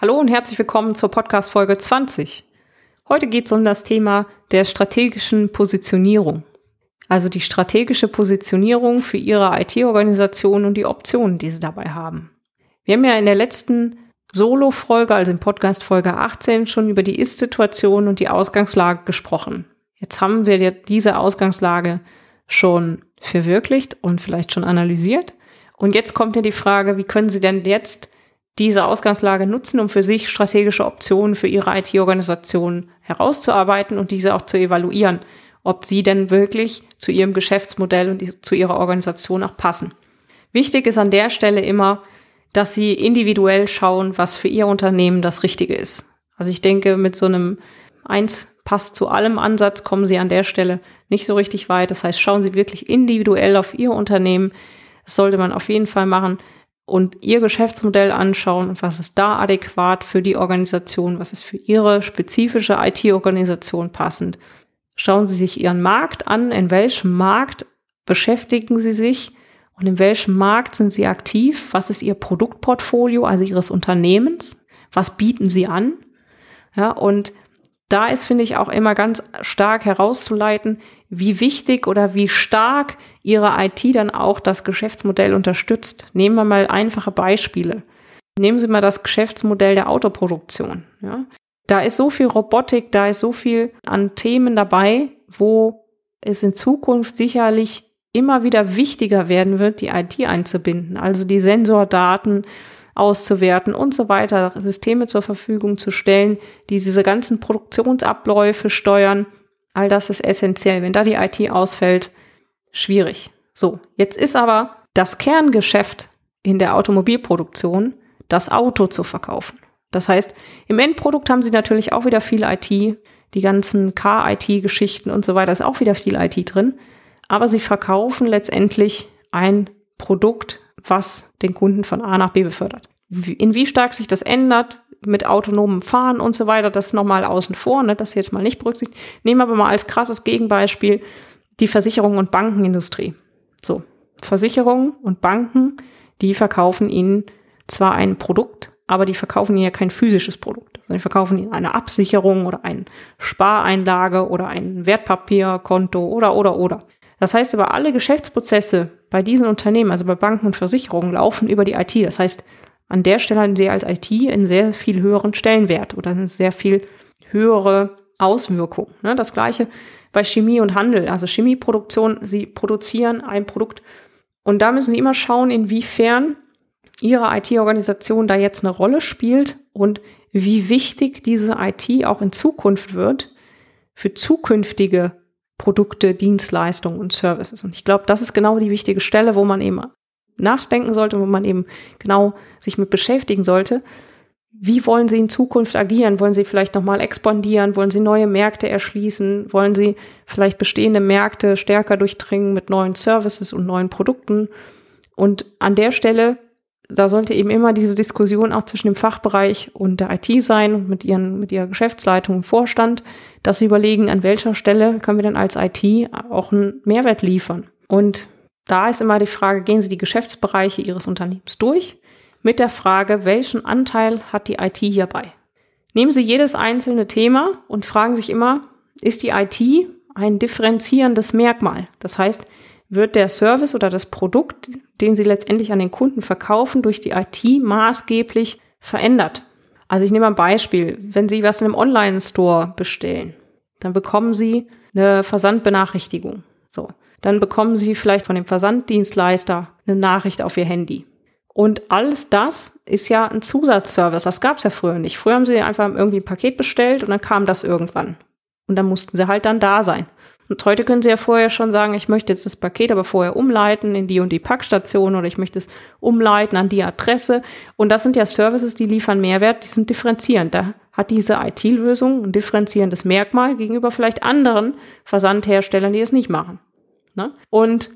Hallo und herzlich willkommen zur Podcast Folge 20. Heute geht es um das Thema der strategischen Positionierung. Also die strategische Positionierung für Ihre IT-Organisation und die Optionen, die Sie dabei haben. Wir haben ja in der letzten Solo-Folge, also in Podcast Folge 18, schon über die Ist-Situation und die Ausgangslage gesprochen. Jetzt haben wir diese Ausgangslage schon verwirklicht und vielleicht schon analysiert. Und jetzt kommt ja die Frage, wie können Sie denn jetzt diese Ausgangslage nutzen, um für sich strategische Optionen für Ihre IT-Organisation herauszuarbeiten und diese auch zu evaluieren, ob sie denn wirklich zu Ihrem Geschäftsmodell und zu Ihrer Organisation auch passen. Wichtig ist an der Stelle immer, dass Sie individuell schauen, was für Ihr Unternehmen das Richtige ist. Also ich denke, mit so einem eins passt zu allem Ansatz kommen Sie an der Stelle nicht so richtig weit. Das heißt, schauen Sie wirklich individuell auf Ihr Unternehmen. Das sollte man auf jeden Fall machen und Ihr Geschäftsmodell anschauen und was ist da adäquat für die Organisation, was ist für Ihre spezifische IT-Organisation passend. Schauen Sie sich Ihren Markt an, in welchem Markt beschäftigen Sie sich und in welchem Markt sind Sie aktiv, was ist Ihr Produktportfolio, also Ihres Unternehmens, was bieten Sie an. Ja, und da ist, finde ich, auch immer ganz stark herauszuleiten, wie wichtig oder wie stark Ihre IT dann auch das Geschäftsmodell unterstützt. Nehmen wir mal einfache Beispiele. Nehmen Sie mal das Geschäftsmodell der Autoproduktion. Ja. Da ist so viel Robotik, da ist so viel an Themen dabei, wo es in Zukunft sicherlich immer wieder wichtiger werden wird, die IT einzubinden. Also die Sensordaten, auszuwerten und so weiter, Systeme zur Verfügung zu stellen, die diese ganzen Produktionsabläufe steuern. All das ist essentiell. Wenn da die IT ausfällt, schwierig. So, jetzt ist aber das Kerngeschäft in der Automobilproduktion, das Auto zu verkaufen. Das heißt, im Endprodukt haben sie natürlich auch wieder viel IT, die ganzen Car-IT-Geschichten und so weiter ist auch wieder viel IT drin. Aber sie verkaufen letztendlich ein Produkt, was den Kunden von A nach B befördert. In wie stark sich das ändert mit autonomem Fahren und so weiter, das nochmal außen vor, ne, das jetzt mal nicht berücksichtigt. Nehmen wir aber mal als krasses Gegenbeispiel die Versicherung und Bankenindustrie. So, Versicherungen und Banken, die verkaufen ihnen zwar ein Produkt, aber die verkaufen ihnen ja kein physisches Produkt. Die verkaufen ihnen eine Absicherung oder eine Spareinlage oder ein Wertpapierkonto oder, oder, oder. Das heißt aber, alle Geschäftsprozesse bei diesen Unternehmen, also bei Banken und Versicherungen, laufen über die IT. Das heißt, an der Stelle haben sie als IT einen sehr viel höheren Stellenwert oder eine sehr viel höhere Auswirkung. Ne? Das gleiche bei Chemie und Handel. Also Chemieproduktion, sie produzieren ein Produkt und da müssen sie immer schauen, inwiefern ihre IT-Organisation da jetzt eine Rolle spielt und wie wichtig diese IT auch in Zukunft wird für zukünftige Produkte, Dienstleistungen und Services. Und ich glaube, das ist genau die wichtige Stelle, wo man eben nachdenken sollte, wo man eben genau sich mit beschäftigen sollte. Wie wollen Sie in Zukunft agieren? Wollen Sie vielleicht nochmal expandieren? Wollen Sie neue Märkte erschließen? Wollen Sie vielleicht bestehende Märkte stärker durchdringen mit neuen Services und neuen Produkten? Und an der Stelle da sollte eben immer diese Diskussion auch zwischen dem Fachbereich und der IT sein, mit, ihren, mit ihrer Geschäftsleitung und Vorstand, dass sie überlegen, an welcher Stelle können wir denn als IT auch einen Mehrwert liefern. Und da ist immer die Frage, gehen Sie die Geschäftsbereiche Ihres Unternehmens durch mit der Frage, welchen Anteil hat die IT hierbei? Nehmen Sie jedes einzelne Thema und fragen sich immer, ist die IT ein differenzierendes Merkmal? Das heißt, wird der Service oder das Produkt, den Sie letztendlich an den Kunden verkaufen, durch die IT maßgeblich verändert. Also ich nehme ein Beispiel. Wenn Sie was in einem Online-Store bestellen, dann bekommen Sie eine Versandbenachrichtigung. So. Dann bekommen Sie vielleicht von dem Versanddienstleister eine Nachricht auf Ihr Handy. Und alles das ist ja ein Zusatzservice. Das gab es ja früher nicht. Früher haben Sie einfach irgendwie ein Paket bestellt und dann kam das irgendwann. Und dann mussten Sie halt dann da sein. Und heute können Sie ja vorher schon sagen, ich möchte jetzt das Paket aber vorher umleiten in die und die Packstation oder ich möchte es umleiten an die Adresse. Und das sind ja Services, die liefern Mehrwert, die sind differenzierend. Da hat diese IT-Lösung ein differenzierendes Merkmal gegenüber vielleicht anderen Versandherstellern, die es nicht machen. Ne? Und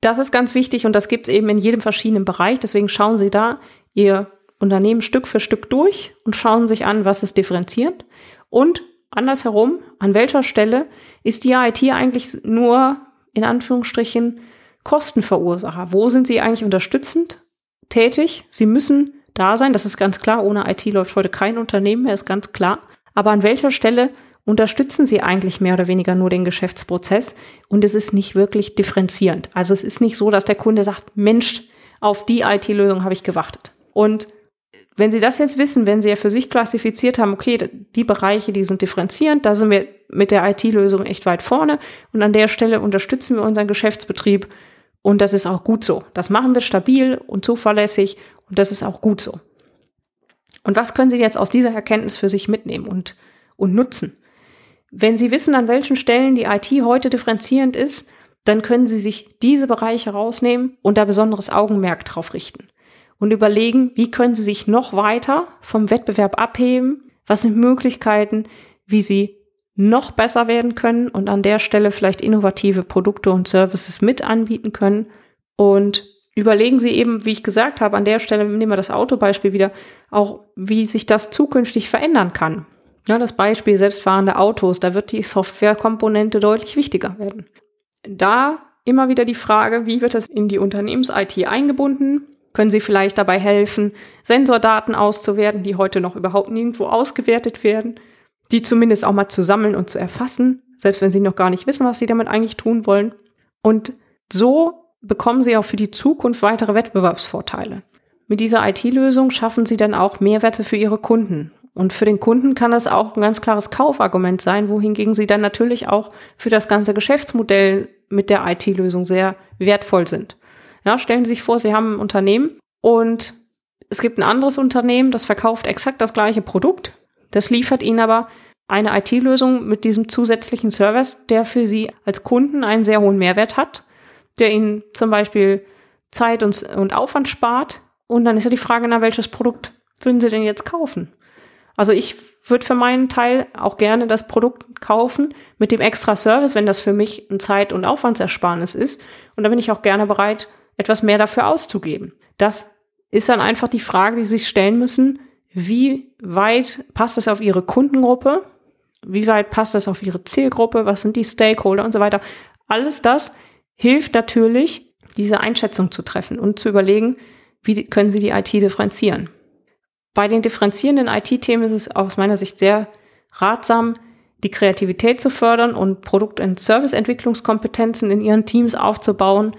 das ist ganz wichtig und das gibt es eben in jedem verschiedenen Bereich. Deswegen schauen Sie da Ihr Unternehmen Stück für Stück durch und schauen sich an, was ist differenzierend. Und andersherum, an welcher Stelle ist die IT eigentlich nur in Anführungsstrichen Kostenverursacher? Wo sind sie eigentlich unterstützend tätig? Sie müssen da sein, das ist ganz klar. Ohne IT läuft heute kein Unternehmen mehr, ist ganz klar. Aber an welcher Stelle unterstützen sie eigentlich mehr oder weniger nur den Geschäftsprozess und es ist nicht wirklich differenzierend. Also es ist nicht so, dass der Kunde sagt, Mensch, auf die IT-Lösung habe ich gewartet. Und wenn Sie das jetzt wissen, wenn Sie ja für sich klassifiziert haben, okay, die Bereiche, die sind differenzierend, da sind wir mit der IT-Lösung echt weit vorne und an der Stelle unterstützen wir unseren Geschäftsbetrieb und das ist auch gut so. Das machen wir stabil und zuverlässig und das ist auch gut so. Und was können Sie jetzt aus dieser Erkenntnis für sich mitnehmen und, und nutzen? Wenn Sie wissen, an welchen Stellen die IT heute differenzierend ist, dann können Sie sich diese Bereiche rausnehmen und da besonderes Augenmerk drauf richten und überlegen, wie können Sie sich noch weiter vom Wettbewerb abheben? Was sind Möglichkeiten, wie Sie noch besser werden können und an der Stelle vielleicht innovative Produkte und Services mit anbieten können? Und überlegen Sie eben, wie ich gesagt habe, an der Stelle nehmen wir das Autobeispiel wieder, auch wie sich das zukünftig verändern kann. Ja, das Beispiel selbstfahrende Autos, da wird die Softwarekomponente deutlich wichtiger werden. Da immer wieder die Frage, wie wird das in die Unternehmens-IT eingebunden? können Sie vielleicht dabei helfen, Sensordaten auszuwerten, die heute noch überhaupt nirgendwo ausgewertet werden, die zumindest auch mal zu sammeln und zu erfassen, selbst wenn Sie noch gar nicht wissen, was Sie damit eigentlich tun wollen. Und so bekommen Sie auch für die Zukunft weitere Wettbewerbsvorteile. Mit dieser IT-Lösung schaffen Sie dann auch Mehrwerte für Ihre Kunden. Und für den Kunden kann das auch ein ganz klares Kaufargument sein, wohingegen Sie dann natürlich auch für das ganze Geschäftsmodell mit der IT-Lösung sehr wertvoll sind. Ja, stellen Sie sich vor, Sie haben ein Unternehmen und es gibt ein anderes Unternehmen, das verkauft exakt das gleiche Produkt. Das liefert Ihnen aber eine IT-Lösung mit diesem zusätzlichen Service, der für Sie als Kunden einen sehr hohen Mehrwert hat, der Ihnen zum Beispiel Zeit und, und Aufwand spart. Und dann ist ja die Frage, na, welches Produkt würden Sie denn jetzt kaufen? Also ich würde für meinen Teil auch gerne das Produkt kaufen mit dem extra Service, wenn das für mich ein Zeit- und Aufwandsersparnis ist. Und da bin ich auch gerne bereit, etwas mehr dafür auszugeben. Das ist dann einfach die Frage, die Sie sich stellen müssen, wie weit passt das auf Ihre Kundengruppe? Wie weit passt das auf Ihre Zielgruppe? Was sind die Stakeholder und so weiter? Alles das hilft natürlich, diese Einschätzung zu treffen und zu überlegen, wie können Sie die IT differenzieren. Bei den differenzierenden IT-Themen ist es aus meiner Sicht sehr ratsam, die Kreativität zu fördern und Produkt- und Serviceentwicklungskompetenzen in Ihren Teams aufzubauen,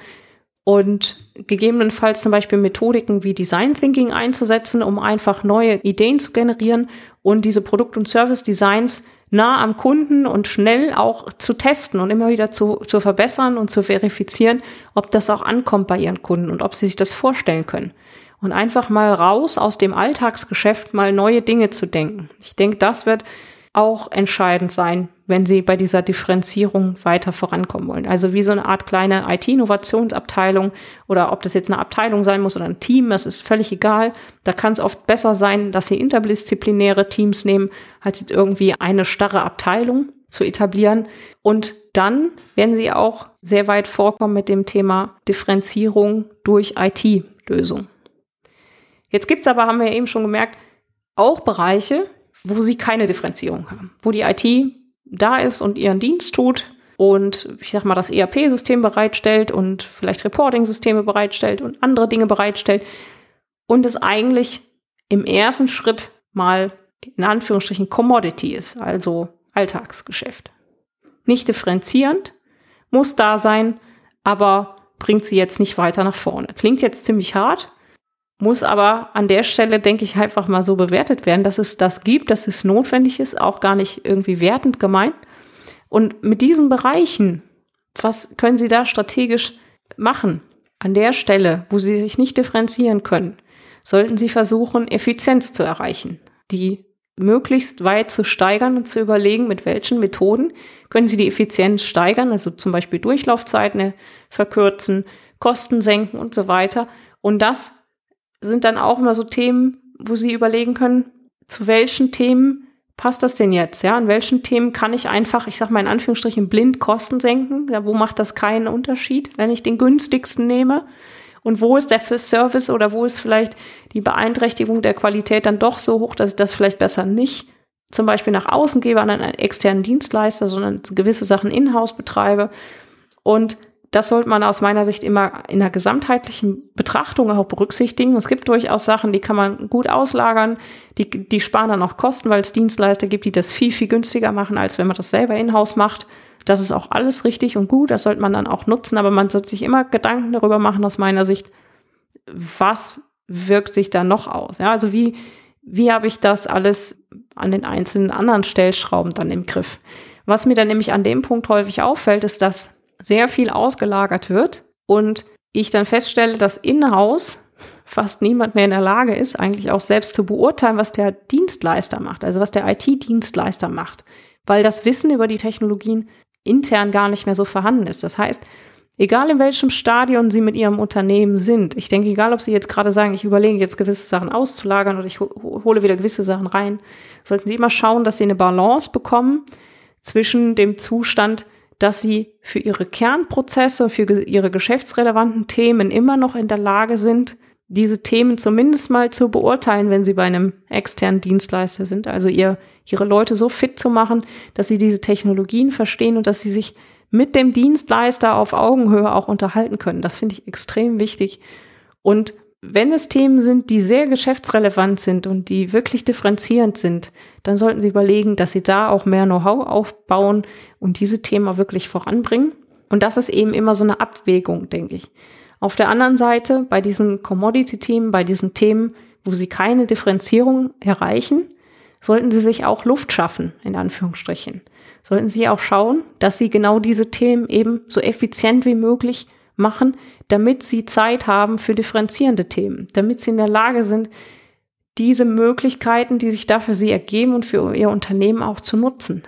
und gegebenenfalls zum Beispiel Methodiken wie Design Thinking einzusetzen, um einfach neue Ideen zu generieren und diese Produkt- und Service-Designs nah am Kunden und schnell auch zu testen und immer wieder zu, zu verbessern und zu verifizieren, ob das auch ankommt bei ihren Kunden und ob sie sich das vorstellen können. Und einfach mal raus aus dem Alltagsgeschäft mal neue Dinge zu denken. Ich denke, das wird auch entscheidend sein, wenn Sie bei dieser Differenzierung weiter vorankommen wollen. Also wie so eine Art kleine IT-Innovationsabteilung oder ob das jetzt eine Abteilung sein muss oder ein Team, das ist völlig egal. Da kann es oft besser sein, dass Sie interdisziplinäre Teams nehmen, als jetzt irgendwie eine starre Abteilung zu etablieren. Und dann werden Sie auch sehr weit vorkommen mit dem Thema Differenzierung durch IT-Lösung. Jetzt gibt's aber, haben wir eben schon gemerkt, auch Bereiche, wo sie keine Differenzierung haben, wo die IT da ist und ihren Dienst tut und ich sag mal das ERP-System bereitstellt und vielleicht Reporting-Systeme bereitstellt und andere Dinge bereitstellt und es eigentlich im ersten Schritt mal in Anführungsstrichen Commodity ist, also Alltagsgeschäft. Nicht differenzierend, muss da sein, aber bringt sie jetzt nicht weiter nach vorne. Klingt jetzt ziemlich hart, muss aber an der Stelle, denke ich, einfach mal so bewertet werden, dass es das gibt, dass es notwendig ist, auch gar nicht irgendwie wertend gemeint. Und mit diesen Bereichen, was können Sie da strategisch machen? An der Stelle, wo Sie sich nicht differenzieren können, sollten Sie versuchen, Effizienz zu erreichen. Die möglichst weit zu steigern und zu überlegen, mit welchen Methoden können Sie die Effizienz steigern, also zum Beispiel Durchlaufzeiten verkürzen, Kosten senken und so weiter. Und das sind dann auch immer so Themen, wo Sie überlegen können, zu welchen Themen passt das denn jetzt? Ja, an welchen Themen kann ich einfach, ich sag mal in Anführungsstrichen, blind Kosten senken? Ja, wo macht das keinen Unterschied, wenn ich den günstigsten nehme? Und wo ist der Service oder wo ist vielleicht die Beeinträchtigung der Qualität dann doch so hoch, dass ich das vielleicht besser nicht zum Beispiel nach außen gebe an einen externen Dienstleister, sondern gewisse Sachen in-house betreibe. Und das sollte man aus meiner Sicht immer in der gesamtheitlichen Betrachtung auch berücksichtigen. Es gibt durchaus Sachen, die kann man gut auslagern, die, die sparen dann auch Kosten, weil es Dienstleister gibt, die das viel, viel günstiger machen, als wenn man das selber in-house macht. Das ist auch alles richtig und gut, das sollte man dann auch nutzen, aber man sollte sich immer Gedanken darüber machen, aus meiner Sicht, was wirkt sich da noch aus? Ja, also wie, wie habe ich das alles an den einzelnen anderen Stellschrauben dann im Griff? Was mir dann nämlich an dem Punkt häufig auffällt, ist, dass sehr viel ausgelagert wird und ich dann feststelle, dass in-house fast niemand mehr in der Lage ist, eigentlich auch selbst zu beurteilen, was der Dienstleister macht, also was der IT-Dienstleister macht, weil das Wissen über die Technologien intern gar nicht mehr so vorhanden ist. Das heißt, egal in welchem Stadion Sie mit Ihrem Unternehmen sind, ich denke, egal ob Sie jetzt gerade sagen, ich überlege jetzt gewisse Sachen auszulagern oder ich hole wieder gewisse Sachen rein, sollten Sie immer schauen, dass Sie eine Balance bekommen zwischen dem Zustand, dass Sie für Ihre Kernprozesse, für Ihre geschäftsrelevanten Themen immer noch in der Lage sind, diese Themen zumindest mal zu beurteilen, wenn sie bei einem externen Dienstleister sind. Also ihr, ihre Leute so fit zu machen, dass sie diese Technologien verstehen und dass sie sich mit dem Dienstleister auf Augenhöhe auch unterhalten können. Das finde ich extrem wichtig. Und wenn es Themen sind, die sehr geschäftsrelevant sind und die wirklich differenzierend sind, dann sollten Sie überlegen, dass Sie da auch mehr Know-how aufbauen und diese Themen wirklich voranbringen. Und das ist eben immer so eine Abwägung, denke ich. Auf der anderen Seite, bei diesen Commodity-Themen, bei diesen Themen, wo sie keine Differenzierung erreichen, sollten sie sich auch Luft schaffen, in Anführungsstrichen. Sollten sie auch schauen, dass sie genau diese Themen eben so effizient wie möglich machen, damit sie Zeit haben für differenzierende Themen, damit sie in der Lage sind, diese Möglichkeiten, die sich da für sie ergeben und für ihr Unternehmen auch zu nutzen.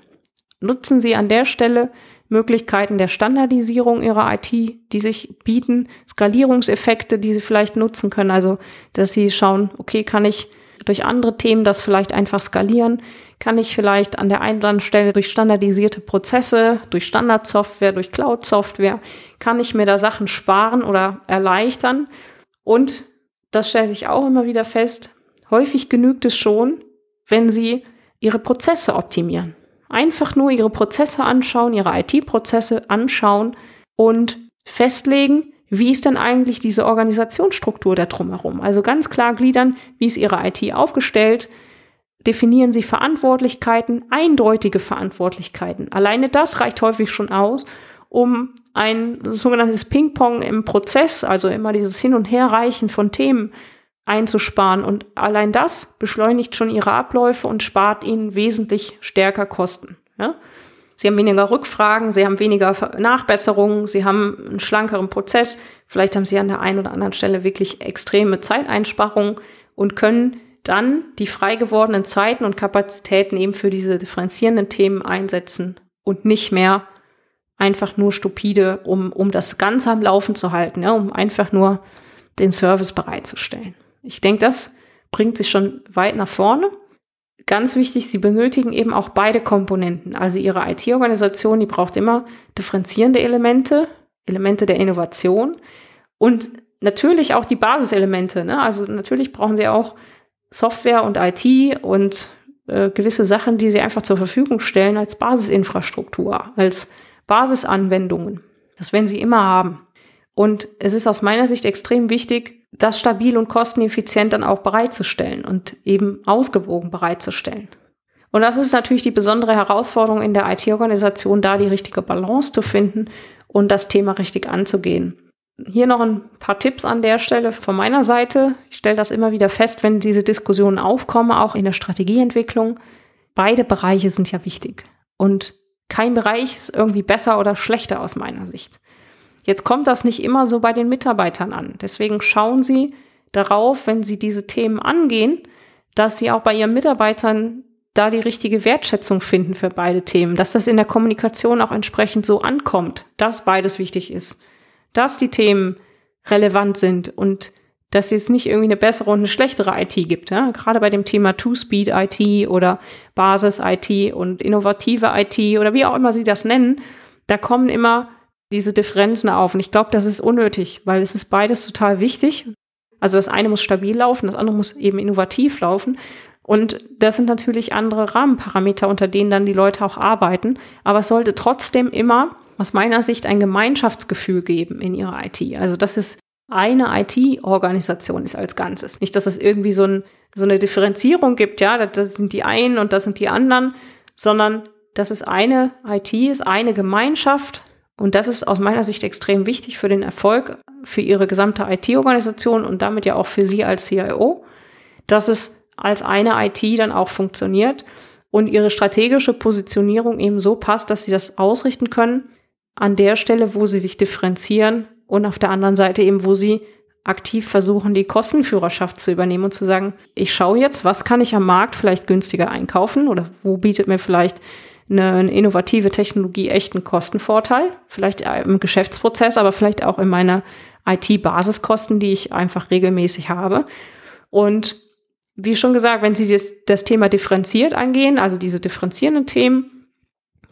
Nutzen Sie an der Stelle Möglichkeiten der Standardisierung ihrer IT, die sich bieten, Skalierungseffekte, die sie vielleicht nutzen können. Also, dass sie schauen, okay, kann ich durch andere Themen das vielleicht einfach skalieren? Kann ich vielleicht an der einen oder anderen Stelle durch standardisierte Prozesse, durch Standardsoftware, durch Cloud-Software, kann ich mir da Sachen sparen oder erleichtern? Und das stelle ich auch immer wieder fest, häufig genügt es schon, wenn Sie Ihre Prozesse optimieren. Einfach nur ihre Prozesse anschauen, ihre IT-Prozesse anschauen und festlegen, wie ist denn eigentlich diese Organisationsstruktur da drumherum? Also ganz klar gliedern, wie ist ihre IT aufgestellt, definieren sie Verantwortlichkeiten, eindeutige Verantwortlichkeiten. Alleine das reicht häufig schon aus, um ein sogenanntes Ping-Pong im Prozess, also immer dieses Hin- und Herreichen von Themen einzusparen. Und allein das beschleunigt schon ihre Abläufe und spart ihnen wesentlich stärker Kosten. Ja? Sie haben weniger Rückfragen, sie haben weniger Nachbesserungen, sie haben einen schlankeren Prozess. Vielleicht haben sie an der einen oder anderen Stelle wirklich extreme Zeiteinsparungen und können dann die frei gewordenen Zeiten und Kapazitäten eben für diese differenzierenden Themen einsetzen und nicht mehr einfach nur stupide, um, um das Ganze am Laufen zu halten, ja, um einfach nur den Service bereitzustellen. Ich denke, das bringt sich schon weit nach vorne. Ganz wichtig, Sie benötigen eben auch beide Komponenten. Also Ihre IT-Organisation, die braucht immer differenzierende Elemente, Elemente der Innovation und natürlich auch die Basiselemente. Ne? Also natürlich brauchen Sie auch Software und IT und äh, gewisse Sachen, die Sie einfach zur Verfügung stellen als Basisinfrastruktur, als Basisanwendungen. Das werden Sie immer haben. Und es ist aus meiner Sicht extrem wichtig, das stabil und kosteneffizient dann auch bereitzustellen und eben ausgewogen bereitzustellen. Und das ist natürlich die besondere Herausforderung in der IT-Organisation, da die richtige Balance zu finden und das Thema richtig anzugehen. Hier noch ein paar Tipps an der Stelle von meiner Seite. Ich stelle das immer wieder fest, wenn diese Diskussionen aufkommen, auch in der Strategieentwicklung. Beide Bereiche sind ja wichtig. Und kein Bereich ist irgendwie besser oder schlechter aus meiner Sicht. Jetzt kommt das nicht immer so bei den Mitarbeitern an. Deswegen schauen Sie darauf, wenn Sie diese Themen angehen, dass Sie auch bei Ihren Mitarbeitern da die richtige Wertschätzung finden für beide Themen, dass das in der Kommunikation auch entsprechend so ankommt, dass beides wichtig ist, dass die Themen relevant sind und dass es nicht irgendwie eine bessere und eine schlechtere IT gibt. Ja? Gerade bei dem Thema Two-Speed-IT oder Basis-IT und innovative IT oder wie auch immer Sie das nennen, da kommen immer diese Differenzen auf. Und ich glaube, das ist unnötig, weil es ist beides total wichtig. Also das eine muss stabil laufen, das andere muss eben innovativ laufen. Und das sind natürlich andere Rahmenparameter, unter denen dann die Leute auch arbeiten. Aber es sollte trotzdem immer aus meiner Sicht ein Gemeinschaftsgefühl geben in ihrer IT. Also dass es eine IT-Organisation ist als Ganzes. Nicht, dass es irgendwie so, ein, so eine Differenzierung gibt, ja, das sind die einen und das sind die anderen, sondern dass es eine IT ist, eine Gemeinschaft. Und das ist aus meiner Sicht extrem wichtig für den Erfolg, für Ihre gesamte IT-Organisation und damit ja auch für Sie als CIO, dass es als eine IT dann auch funktioniert und ihre strategische Positionierung eben so passt, dass sie das ausrichten können an der Stelle, wo sie sich differenzieren und auf der anderen Seite eben, wo sie aktiv versuchen, die Kostenführerschaft zu übernehmen und zu sagen, ich schaue jetzt, was kann ich am Markt vielleicht günstiger einkaufen oder wo bietet mir vielleicht eine, innovative Technologie echten Kostenvorteil, vielleicht im Geschäftsprozess, aber vielleicht auch in meiner IT-Basiskosten, die ich einfach regelmäßig habe. Und wie schon gesagt, wenn Sie das, das Thema differenziert angehen, also diese differenzierenden Themen,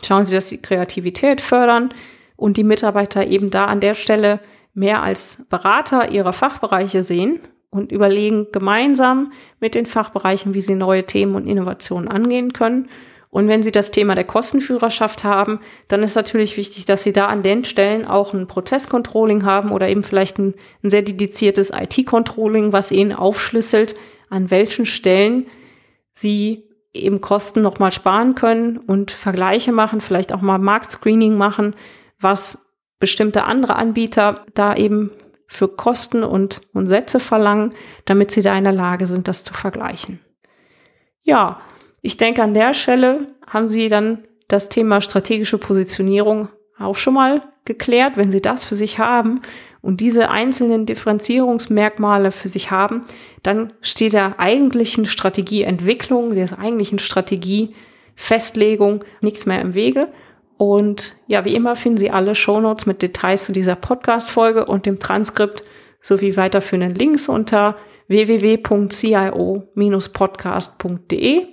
schauen Sie, dass Sie Kreativität fördern und die Mitarbeiter eben da an der Stelle mehr als Berater ihrer Fachbereiche sehen und überlegen gemeinsam mit den Fachbereichen, wie sie neue Themen und Innovationen angehen können. Und wenn Sie das Thema der Kostenführerschaft haben, dann ist natürlich wichtig, dass Sie da an den Stellen auch ein Prozesscontrolling haben oder eben vielleicht ein, ein sehr dediziertes IT-Controlling, was Ihnen aufschlüsselt, an welchen Stellen sie eben Kosten nochmal sparen können und Vergleiche machen, vielleicht auch mal Marktscreening machen, was bestimmte andere Anbieter da eben für Kosten und, und Sätze verlangen, damit sie da in der Lage sind, das zu vergleichen. Ja, ich denke, an der Stelle haben Sie dann das Thema strategische Positionierung auch schon mal geklärt. Wenn Sie das für sich haben und diese einzelnen Differenzierungsmerkmale für sich haben, dann steht der eigentlichen Strategieentwicklung, der eigentlichen Strategiefestlegung nichts mehr im Wege. Und ja, wie immer finden Sie alle Shownotes mit Details zu dieser Podcast-Folge und dem Transkript sowie weiterführenden Links unter www.cio-podcast.de